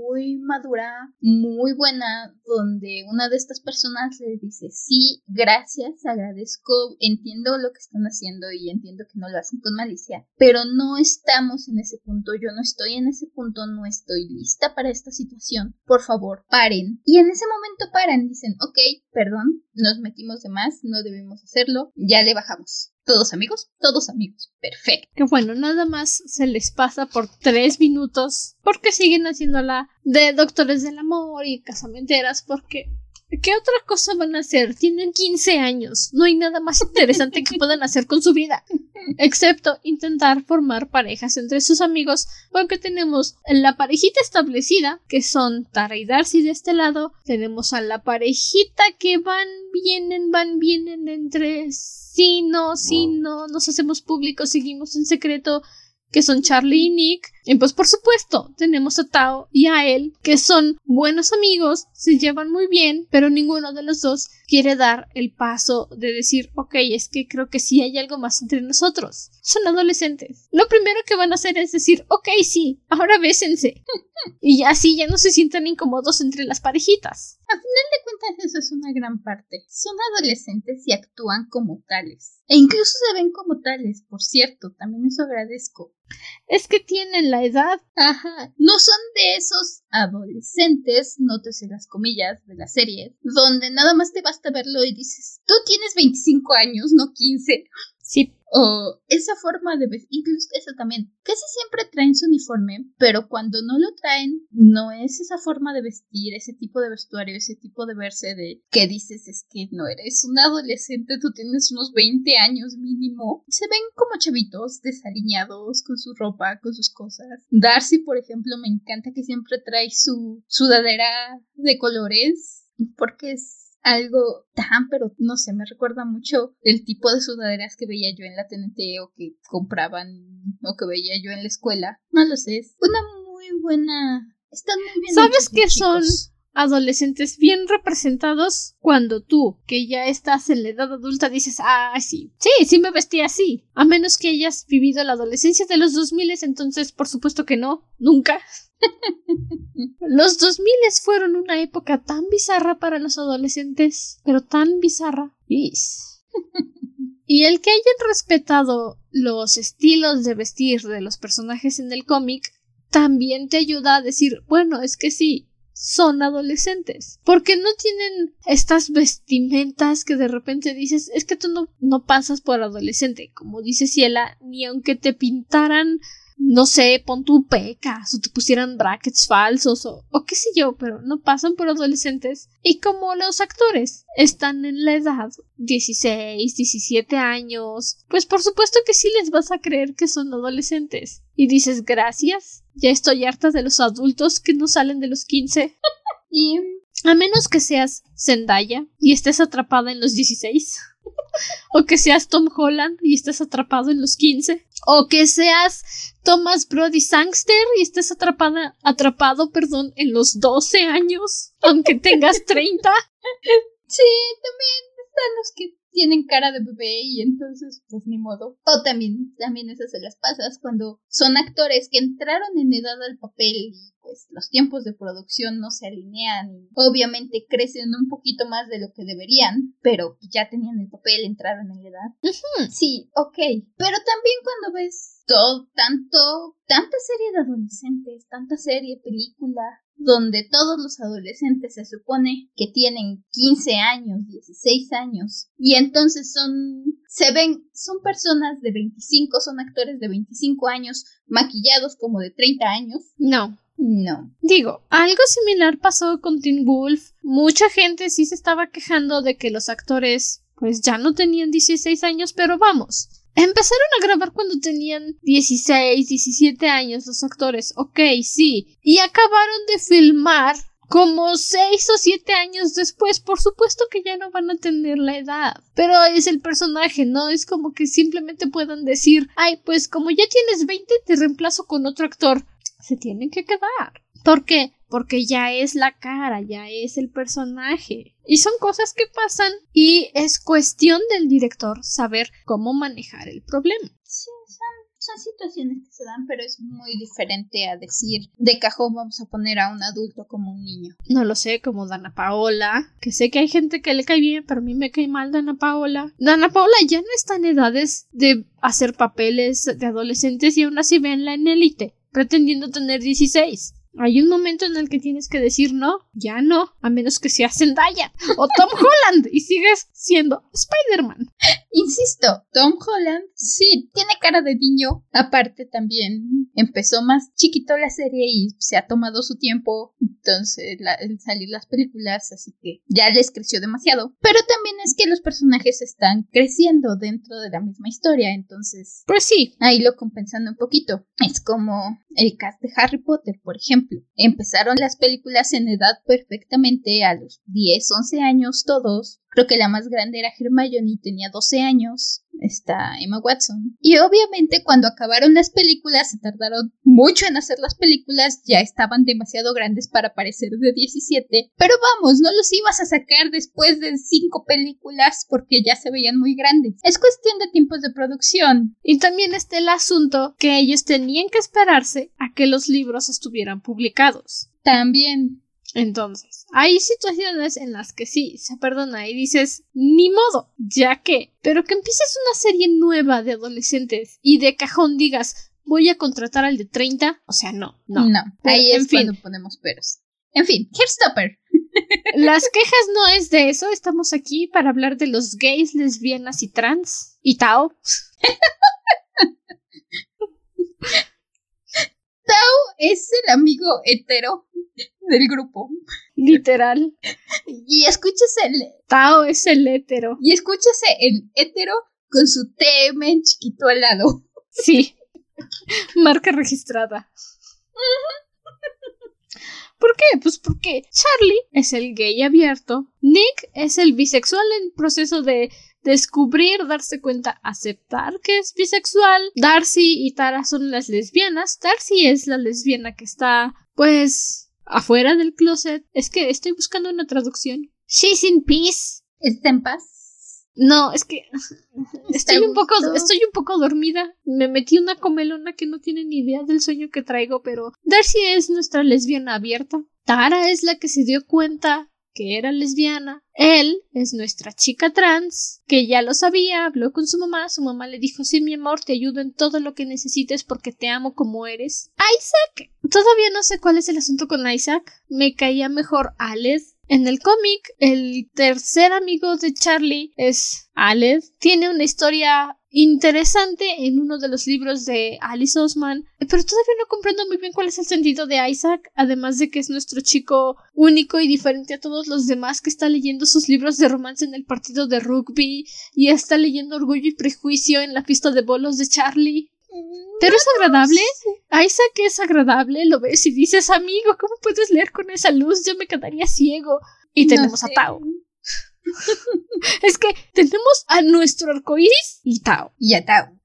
muy madura, muy buena, donde una de estas personas le dice sí, gracias, agradezco, entiendo lo que están haciendo y entiendo que no lo hacen con malicia, pero no estamos en ese punto, yo no estoy en ese punto, no estoy lista para esta situación, por favor, paren. Y en ese momento paran, dicen, ok, perdón, nos metimos de más, no debemos hacerlo, ya le bajamos. ¿Todos amigos? Todos amigos. Perfecto. Que bueno, nada más se les pasa por tres minutos porque siguen haciéndola de doctores del amor y casamenteras porque ¿Qué otra cosa van a hacer? Tienen 15 años. No hay nada más interesante que puedan hacer con su vida. Excepto intentar formar parejas entre sus amigos, porque tenemos la parejita establecida, que son Tara y Darcy de este lado. Tenemos a la parejita que van, vienen, van, vienen entre sí, no, sí, no, nos hacemos públicos, seguimos en secreto que son Charlie y Nick. Y pues por supuesto, tenemos a Tao y a él, que son buenos amigos, se llevan muy bien, pero ninguno de los dos quiere dar el paso de decir, ok, es que creo que sí hay algo más entre nosotros. Son adolescentes. Lo primero que van a hacer es decir, ok, sí, ahora bésense. y así ya no se sientan incómodos entre las parejitas. A final de cuentas eso es una gran parte. Son adolescentes y actúan como tales. E incluso se ven como tales, por cierto, también eso agradezco. Es que tienen la edad. Ajá. No son de esos adolescentes, nótese las comillas de la serie, donde nada más te basta verlo y dices, tú tienes 25 años, no 15. Sí. O esa forma de vestir, incluso eso también. Casi siempre traen su uniforme, pero cuando no lo traen, no es esa forma de vestir, ese tipo de vestuario, ese tipo de verse de que dices es que no eres un adolescente, tú tienes unos 20 años mínimo. Se ven como chavitos desaliñados con su ropa, con sus cosas. Darcy, por ejemplo, me encanta que siempre trae su sudadera de colores porque es algo tan, pero no sé, me recuerda mucho el tipo de sudaderas que veía yo en la TNT o que compraban o que veía yo en la escuela. No lo sé, es una muy buena... Están muy bien. ¿Sabes qué son? Adolescentes bien representados cuando tú, que ya estás en la edad adulta, dices, ah, sí, sí, sí me vestí así. A menos que hayas vivido la adolescencia de los 2000, entonces por supuesto que no, nunca. los 2000 fueron una época tan bizarra para los adolescentes, pero tan bizarra. y el que hayan respetado los estilos de vestir de los personajes en el cómic también te ayuda a decir, bueno, es que sí, son adolescentes. Porque no tienen estas vestimentas que de repente dices, es que tú no, no pasas por adolescente, como dice Ciela, ni aunque te pintaran no sé, pon tu pecas o te pusieran brackets falsos o, o, qué sé yo, pero no pasan por adolescentes. Y como los actores están en la edad 16, 17 años, pues por supuesto que sí les vas a creer que son adolescentes. Y dices, gracias, ya estoy harta de los adultos que no salen de los 15. y a menos que seas Zendaya y estés atrapada en los 16. o que seas Tom Holland y estés atrapado en los 15. O que seas Thomas Brody Sangster y estés atrapada, atrapado, perdón, en los 12 años, aunque tengas 30. Sí, también están los que tienen cara de bebé y entonces pues ni modo. O también, también esas se las pasas cuando son actores que entraron en edad al papel y pues los tiempos de producción no se alinean y obviamente crecen un poquito más de lo que deberían, pero ya tenían el papel, entraron en la edad. Sí, ok. Pero también cuando ves todo, tanto, tanta serie de adolescentes, tanta serie, película, donde todos los adolescentes se supone que tienen 15 años, 16 años, y entonces son, se ven, son personas de 25, son actores de 25 años, maquillados como de 30 años. No. No. Digo, algo similar pasó con Teen Wolf. Mucha gente sí se estaba quejando de que los actores pues ya no tenían 16 años, pero vamos, Empezaron a grabar cuando tenían 16, 17 años los actores, ok, sí. Y acabaron de filmar como 6 o 7 años después. Por supuesto que ya no van a tener la edad. Pero es el personaje, ¿no? Es como que simplemente puedan decir, ay, pues como ya tienes 20, te reemplazo con otro actor. Se tienen que quedar. ¿Por qué? Porque ya es la cara, ya es el personaje. Y son cosas que pasan y es cuestión del director saber cómo manejar el problema. Sí, son, situaciones que se dan, pero es muy diferente a decir de cajón vamos a poner a un adulto como un niño. No lo sé, como Dana Paola, que sé que hay gente que le cae bien, pero a mí me cae mal Dana Paola. Dana Paola ya no está en edades de hacer papeles de adolescentes y aún así la en élite, pretendiendo tener 16. Hay un momento en el que tienes que decir no, ya no, a menos que seas Zendaya o Tom Holland y sigues siendo Spider-Man. Insisto, Tom Holland sí tiene cara de niño. Aparte también empezó más chiquito la serie y se ha tomado su tiempo. Entonces, la, salir las películas, así que ya les creció demasiado. Pero también es que los personajes están creciendo dentro de la misma historia. Entonces, pues sí, ahí lo compensando un poquito. Es como el cast de Harry Potter, por ejemplo. Empezaron las películas en edad perfectamente a los 10, 11 años todos Creo que la más grande era Hermione, tenía 12 años. Está Emma Watson. Y obviamente cuando acabaron las películas, se tardaron mucho en hacer las películas, ya estaban demasiado grandes para parecer de 17. Pero vamos, no los ibas a sacar después de 5 películas porque ya se veían muy grandes. Es cuestión de tiempos de producción. Y también está el asunto que ellos tenían que esperarse a que los libros estuvieran publicados. También. Entonces, hay situaciones en las que sí, se perdona y dices, ni modo, ya que, pero que empieces una serie nueva de adolescentes y de cajón digas, voy a contratar al de 30, o sea, no, no. No, ahí es cuando ponemos peros. En fin, Hairstopper. Las quejas no es de eso, estamos aquí para hablar de los gays, lesbianas y trans. Y Tao. Es el amigo hetero del grupo. Literal. Y escúchese el. Tao es el hetero. Y escúchese el hetero con su TM chiquito al lado. Sí. Marca registrada. ¿Por qué? Pues porque Charlie es el gay abierto, Nick es el bisexual en proceso de descubrir, darse cuenta, aceptar que es bisexual. Darcy y Tara son las lesbianas. Darcy es la lesbiana que está, pues, afuera del closet. Es que estoy buscando una traducción. She's in peace. ¿Está en paz? No, es que estoy un poco, estoy un poco dormida. Me metí una comelona que no tiene ni idea del sueño que traigo, pero Darcy es nuestra lesbiana abierta. Tara es la que se dio cuenta que era lesbiana. Él es nuestra chica trans, que ya lo sabía, habló con su mamá, su mamá le dijo, sí, mi amor, te ayudo en todo lo que necesites porque te amo como eres. Isaac. Todavía no sé cuál es el asunto con Isaac. Me caía mejor Alex. En el cómic, el tercer amigo de Charlie es Alex. Tiene una historia interesante en uno de los libros de Alice Osman, pero todavía no comprendo muy bien cuál es el sentido de Isaac, además de que es nuestro chico único y diferente a todos los demás que está leyendo sus libros de romance en el partido de rugby y está leyendo Orgullo y Prejuicio en la pista de bolos de Charlie. Pero es agradable. Isaac es agradable, lo ves y dices, amigo, ¿cómo puedes leer con esa luz? Yo me quedaría ciego. Y tenemos a Tao. es que tenemos a nuestro arcoíris y Tao. Y a Tao.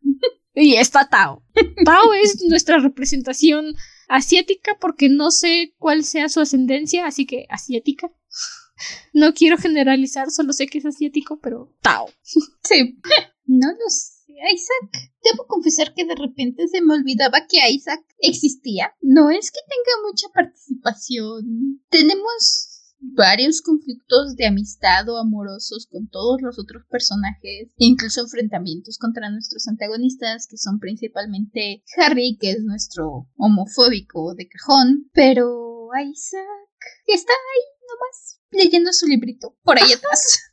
y está Tao. Tao es nuestra representación asiática porque no sé cuál sea su ascendencia, así que asiática. No quiero generalizar, solo sé que es asiático, pero Tao. Sí. No lo sé. Isaac. Debo confesar que de repente se me olvidaba que Isaac existía. No es que tenga mucha participación. Tenemos varios conflictos de amistad o amorosos con todos los otros personajes, incluso enfrentamientos contra nuestros antagonistas, que son principalmente Harry, que es nuestro homofóbico de cajón, pero Isaac está ahí nomás leyendo su librito por ahí atrás.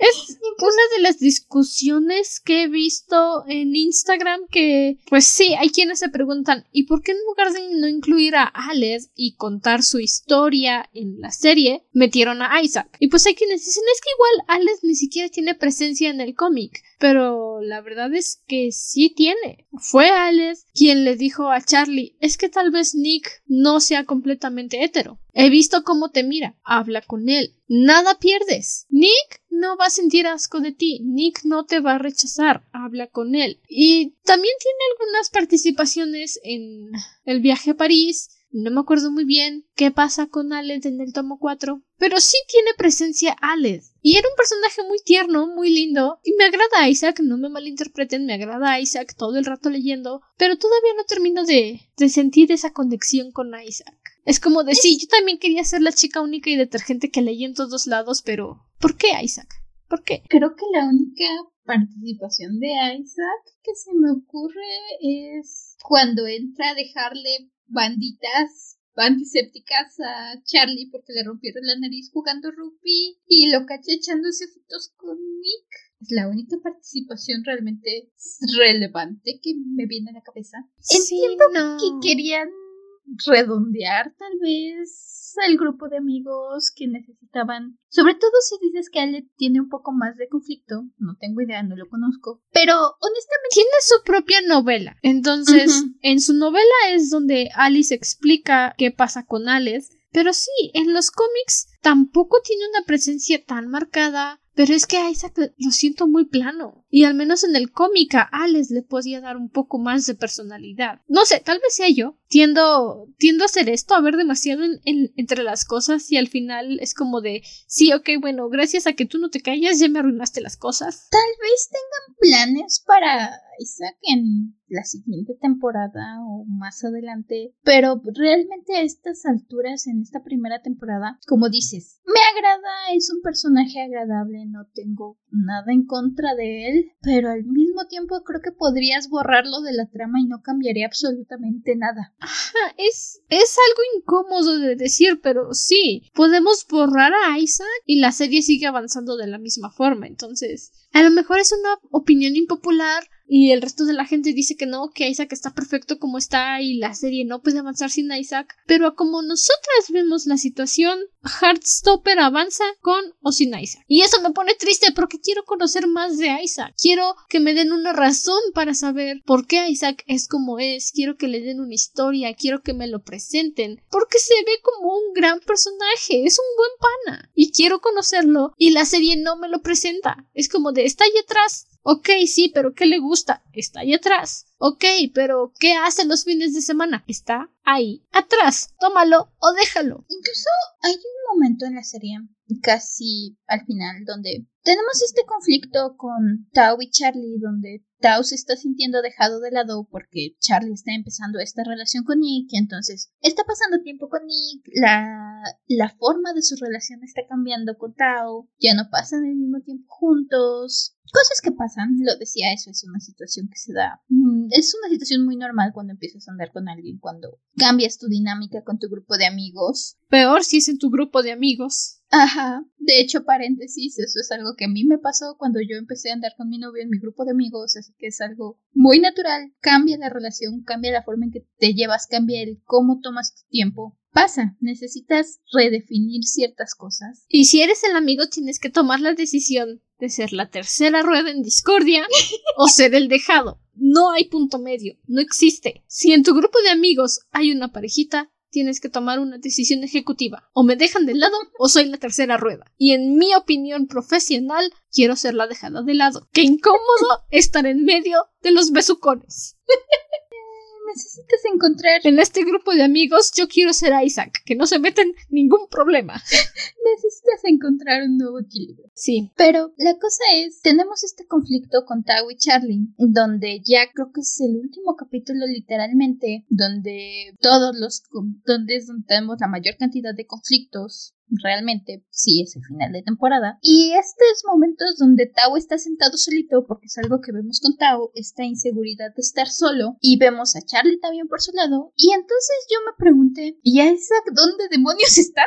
Es una de las discusiones que he visto en Instagram que, pues sí, hay quienes se preguntan, ¿y por qué en lugar de no incluir a Alex y contar su historia en la serie, metieron a Isaac? Y pues hay quienes dicen, es que igual Alex ni siquiera tiene presencia en el cómic, pero la verdad es que sí tiene. Fue Alex quien le dijo a Charlie, es que tal vez Nick no sea completamente hetero. He visto cómo te mira. Habla con él. Nada pierdes. Nick no va a sentir asco de ti. Nick no te va a rechazar. Habla con él. Y también tiene algunas participaciones en el viaje a París. No me acuerdo muy bien qué pasa con Alex en el tomo 4, pero sí tiene presencia Alex. Y era un personaje muy tierno, muy lindo. Y me agrada Isaac, no me malinterpreten, me agrada Isaac todo el rato leyendo, pero todavía no termino de, de sentir esa conexión con Isaac. Es como de, sí, yo también quería ser la chica única y detergente que leí en todos lados, pero ¿por qué Isaac? ¿Por qué? Creo que la única participación de Isaac que se me ocurre es cuando entra a dejarle banditas antisépticas a Charlie porque le rompieron la nariz jugando rugby y lo caché echándose ojitos con Nick. Es la única participación realmente relevante que me viene a la cabeza. Entiendo que querían redondear tal vez el grupo de amigos que necesitaban, sobre todo si dices que Ale tiene un poco más de conflicto, no tengo idea, no lo conozco, pero honestamente tiene su propia novela. Entonces, en su novela es donde Alice explica qué pasa con Alex, pero sí, en los cómics tampoco tiene una presencia tan marcada pero es que a Isaac lo siento muy plano. Y al menos en el cómic a Alex le podía dar un poco más de personalidad. No sé, tal vez sea yo. Tiendo, tiendo a hacer esto, a ver demasiado entre las cosas y al final es como de, sí, ok, bueno, gracias a que tú no te callas ya me arruinaste las cosas. Tal vez tengan planes para Isaac en la siguiente temporada o más adelante, pero realmente a estas alturas en esta primera temporada, como dices, me agrada, es un personaje agradable, no tengo nada en contra de él, pero al mismo tiempo creo que podrías borrarlo de la trama y no cambiaría absolutamente nada. es, es algo incómodo de decir, pero sí, podemos borrar a Isaac y la serie sigue avanzando de la misma forma. Entonces, a lo mejor es una opinión impopular, y el resto de la gente dice que no, que Isaac está perfecto como está y la serie no puede avanzar sin Isaac, pero como nosotras vemos la situación, Heartstopper avanza con o sin Isaac. Y eso me pone triste porque quiero conocer más de Isaac. Quiero que me den una razón para saber por qué Isaac es como es. Quiero que le den una historia. Quiero que me lo presenten. Porque se ve como un gran personaje. Es un buen pana. Y quiero conocerlo. Y la serie no me lo presenta. Es como de está ahí atrás. Ok, sí, pero ¿qué le gusta? Está ahí atrás. Ok, pero ¿qué hace los fines de semana? Está ahí atrás. Tómalo o déjalo. Incluso hay un momento en la serie, casi al final, donde tenemos este conflicto con Tao y Charlie, donde Tao se está sintiendo dejado de lado porque Charlie está empezando esta relación con Nick y entonces está pasando tiempo con Nick, la, la forma de su relación está cambiando con Tao, ya no pasan el mismo tiempo juntos, cosas que pasan, lo decía, eso es una situación que se da. Mm, es una situación muy normal cuando empiezas a andar con alguien, cuando cambias tu dinámica con tu grupo de amigos. Peor si es en tu grupo de amigos. Ajá. De hecho, paréntesis, eso es algo que a mí me pasó cuando yo empecé a andar con mi novio en mi grupo de amigos, así que es algo muy natural. Cambia la relación, cambia la forma en que te llevas, cambia el cómo tomas tu tiempo. Pasa, necesitas redefinir ciertas cosas. Y si eres el amigo, tienes que tomar la decisión de ser la tercera rueda en discordia o ser el dejado. No hay punto medio, no existe. Si en tu grupo de amigos hay una parejita, tienes que tomar una decisión ejecutiva. O me dejan de lado o soy la tercera rueda. Y en mi opinión profesional, quiero ser la dejada de lado. Qué incómodo estar en medio de los besucones. necesitas encontrar. En este grupo de amigos, yo quiero ser Isaac, que no se meten ningún problema. necesitas encontrar un nuevo equilibrio. Sí. Pero la cosa es, tenemos este conflicto con Tao y Charlie, donde ya creo que es el último capítulo literalmente, donde todos los, donde es donde tenemos la mayor cantidad de conflictos realmente sí es el final de temporada. Y estos momentos donde Tao está sentado solito, porque es algo que vemos con Tao, esta inseguridad de estar solo, y vemos a Charlie también por su lado, y entonces yo me pregunté, ¿y a Isaac dónde demonios está?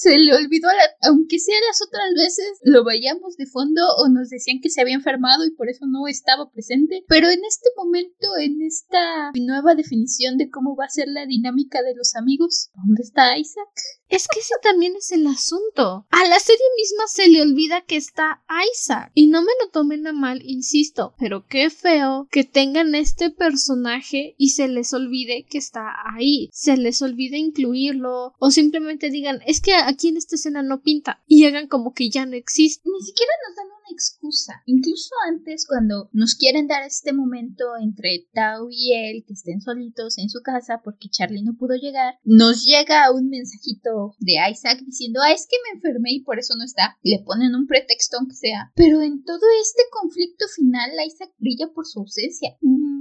se le olvidó, aunque sea las otras veces, lo veíamos de fondo o nos decían que se había enfermado y por eso no estaba presente, pero en este momento, en esta nueva definición de cómo va a ser la dinámica de los amigos, ¿dónde está Isaac? Es que ese también es el asunto. A la serie misma se le olvida que está Isaac. Y no me lo tomen a mal, insisto, pero qué feo que tengan este personaje y se les olvide que está ahí. Se les olvide incluirlo o simplemente digan, es que aquí en esta escena no pinta y hagan como que ya no existe. Ni siquiera nos dan excusa. Incluso antes, cuando nos quieren dar este momento entre Tao y él, que estén solitos en su casa porque Charlie no pudo llegar, nos llega un mensajito de Isaac diciendo, ah, es que me enfermé y por eso no está. Le ponen un pretexto aunque sea. Pero en todo este conflicto final, Isaac brilla por su ausencia.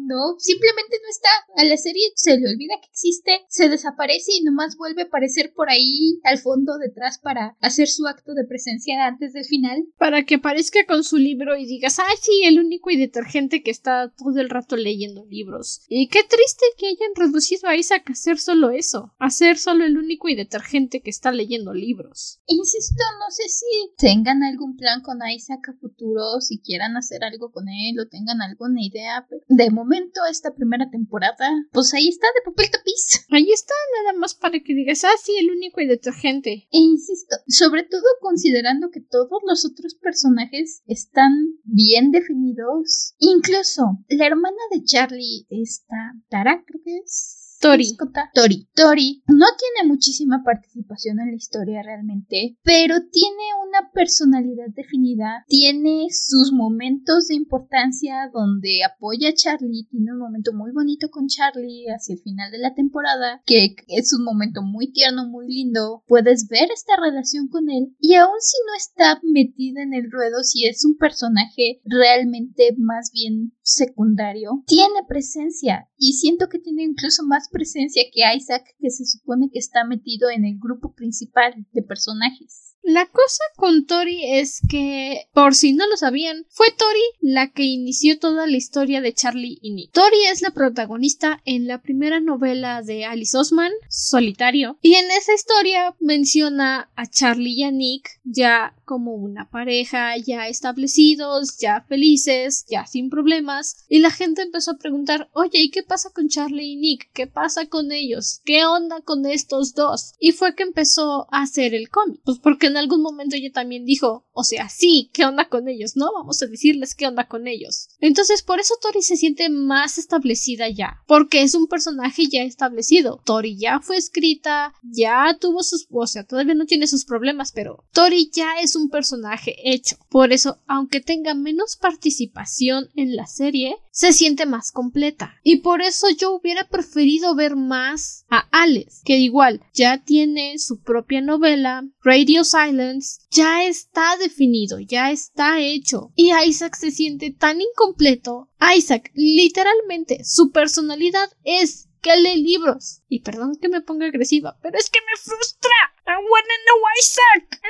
No, simplemente no está. A la serie se le olvida que existe, se desaparece y nomás vuelve a aparecer por ahí al fondo detrás para hacer su acto de presencia antes del final. Para que aparezca con su libro y digas, ay, sí, el único y detergente que está todo el rato leyendo libros. Y qué triste que hayan reducido a Isaac a hacer solo eso, a ser solo el único y detergente que está leyendo libros. Insisto, no sé si tengan algún plan con Isaac a futuro, si quieran hacer algo con él o tengan alguna idea, pero de momento esta primera temporada, pues ahí está de papel tapiz. Ahí está, nada más para que digas, ah, sí, el único y detergente. E insisto, sobre todo considerando que todos los otros personajes están bien definidos. Incluso la hermana de Charlie, está Tara, creo que es. Tori. Tori. Tori no tiene muchísima participación en la historia realmente, pero tiene una personalidad definida, tiene sus momentos de importancia donde apoya a Charlie, tiene un momento muy bonito con Charlie hacia el final de la temporada, que es un momento muy tierno, muy lindo, puedes ver esta relación con él y aun si no está metida en el ruedo, si es un personaje realmente más bien secundario, tiene presencia y siento que tiene incluso más presencia que Isaac, que se supone que está metido en el grupo principal de personajes. La cosa con Tori es que, por si no lo sabían, fue Tori la que inició toda la historia de Charlie y Nick. Tori es la protagonista en la primera novela de Alice Osman, Solitario, y en esa historia menciona a Charlie y a Nick ya como una pareja, ya establecidos, ya felices, ya sin problemas, y la gente empezó a preguntar, oye, ¿y qué pasa con Charlie y Nick? ¿Qué pasa con ellos? ¿Qué onda con estos dos? Y fue que empezó a hacer el cómic, pues porque algún momento ella también dijo, o sea, sí, ¿qué onda con ellos? No, vamos a decirles qué onda con ellos. Entonces, por eso Tori se siente más establecida ya, porque es un personaje ya establecido. Tori ya fue escrita, ya tuvo sus, o sea, todavía no tiene sus problemas, pero Tori ya es un personaje hecho. Por eso, aunque tenga menos participación en la serie, se siente más completa. Y por eso yo hubiera preferido ver más a Alex, que igual ya tiene su propia novela, Radio Silence, ya está definido, ya está hecho. Y Isaac se siente tan incompleto. Isaac, literalmente, su personalidad es que lee libros. Y perdón que me ponga agresiva, pero es que me frustra. I wanna know Isaac. I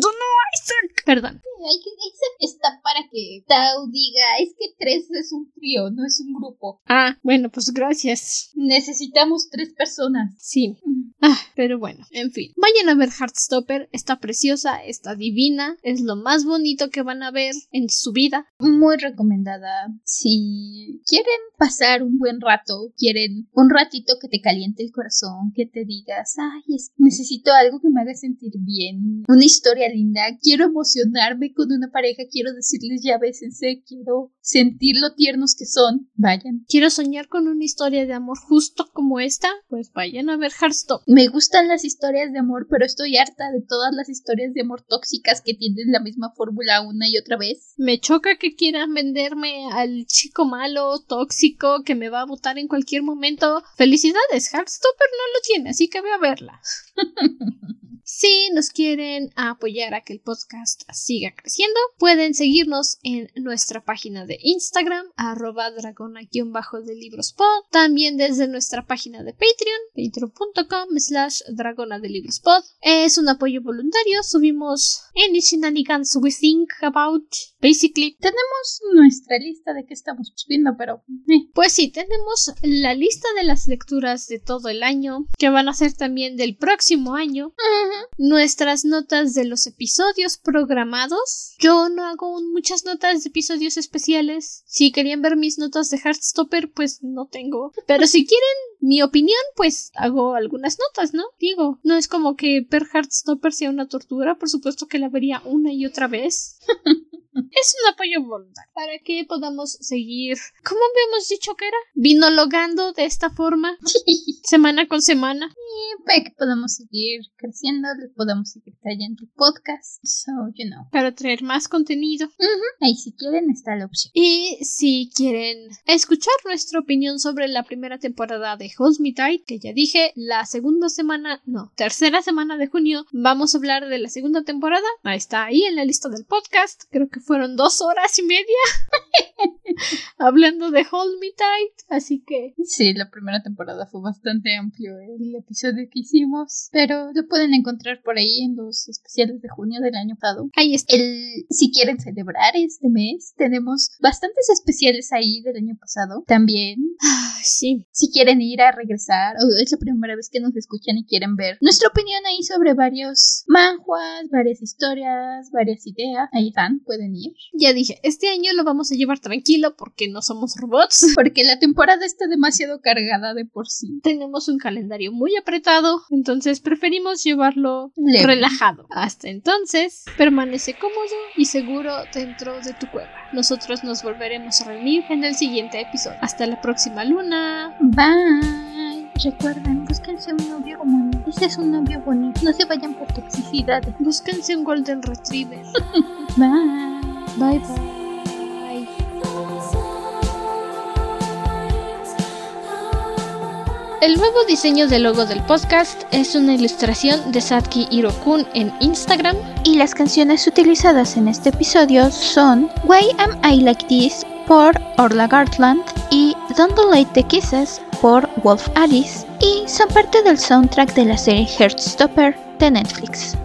don't, know Isaac. Perdón. Isaac está para que Tao diga, es que tres es un trío, no es un grupo. Ah, bueno, pues gracias. Necesitamos tres personas. Sí. Ah, pero bueno, en fin. Vayan a ver Heartstopper, está preciosa, está divina, es lo más bonito que van a ver en su vida. Muy recomendada. Si quieren pasar un buen rato, quieren un ratito que te caliente el corazón, que te digas, ay, necesito algo que me haga sentir bien, una historia linda, quiero emocionarme con una pareja, quiero decirles ya bésense, quiero sentir lo tiernos que son, vayan. Quiero soñar con una historia de amor justo como esta, pues vayan a ver Hearthstone. Me gustan las historias de amor, pero estoy harta de todas las historias de amor tóxicas que tienen la misma fórmula una y otra vez. Me choca que quieran venderme al chico malo, tóxico, que me va a botar en cualquier momento. Felicidades, Hearthstopper no lo tiene, así que voy a verla. Si nos quieren apoyar a que el podcast siga creciendo, pueden seguirnos en nuestra página de Instagram, arroba dragona-de librospod, también desde nuestra página de Patreon, patreon.com slash dragona de librospod. Es un apoyo voluntario, subimos any shenanigans we think about, basically. Tenemos nuestra lista de qué estamos viendo, pero... Eh. Pues sí, tenemos la lista de las lecturas de todo el año, que van a ser también del próximo año nuestras notas de los episodios programados. Yo no hago muchas notas de episodios especiales. Si querían ver mis notas de Heartstopper, pues no tengo. Pero si quieren mi opinión, pues hago algunas notas, ¿no? Digo, no es como que ver Heartstopper sea una tortura, por supuesto que la vería una y otra vez. es un apoyo voluntario para que podamos seguir, como habíamos dicho que era, vinologando de esta forma, semana con semana. Y para que podamos seguir creciendo, podamos seguir trayendo podcast. So, you know. Para traer más contenido. Ahí si quieren está la opción. Y si quieren escuchar nuestra opinión sobre la primera temporada de Hold Me Tight, que ya dije, la segunda semana, no, tercera semana de junio, vamos a hablar de la segunda temporada. Ahí está ahí en la lista del podcast. Creo que fueron dos horas y media hablando de Hold Me Tight. Así que. Sí, la primera temporada fue bastante amplio el episodio que hicimos. Pero lo pueden encontrar por ahí en los especiales de junio del año pasado. Ahí está. El, si quieren celebrar este mes, tenemos bastantes especiales ahí del año pasado. También. sí. Si quieren ir a regresar, o es la primera vez que nos escuchan y quieren ver nuestra opinión ahí sobre varios manjuas, varias historias, varias ideas, ahí están, pueden Ya dije, este año lo vamos a llevar tranquilo porque no somos robots. Porque la temporada está demasiado cargada de por sí. Tenemos un calendario muy apretado, entonces preferimos llevarlo relajado. Hasta entonces, permanece cómodo y seguro dentro de tu cueva. Nosotros nos volveremos a reunir en el siguiente episodio. Hasta la próxima luna. Bye. Recuerden, búsquense un novio humano. Ese es un novio bonito. No se vayan por toxicidad. Búsquense un Golden Retriever. bye. Bye bye. El nuevo diseño del logo del podcast es una ilustración de Satki Hirokun en Instagram. Y las canciones utilizadas en este episodio son Why Am I Like This por Orla Gartland y Don't Delete the Kisses por Wolf Alice y son parte del soundtrack de la serie Heartstopper de Netflix.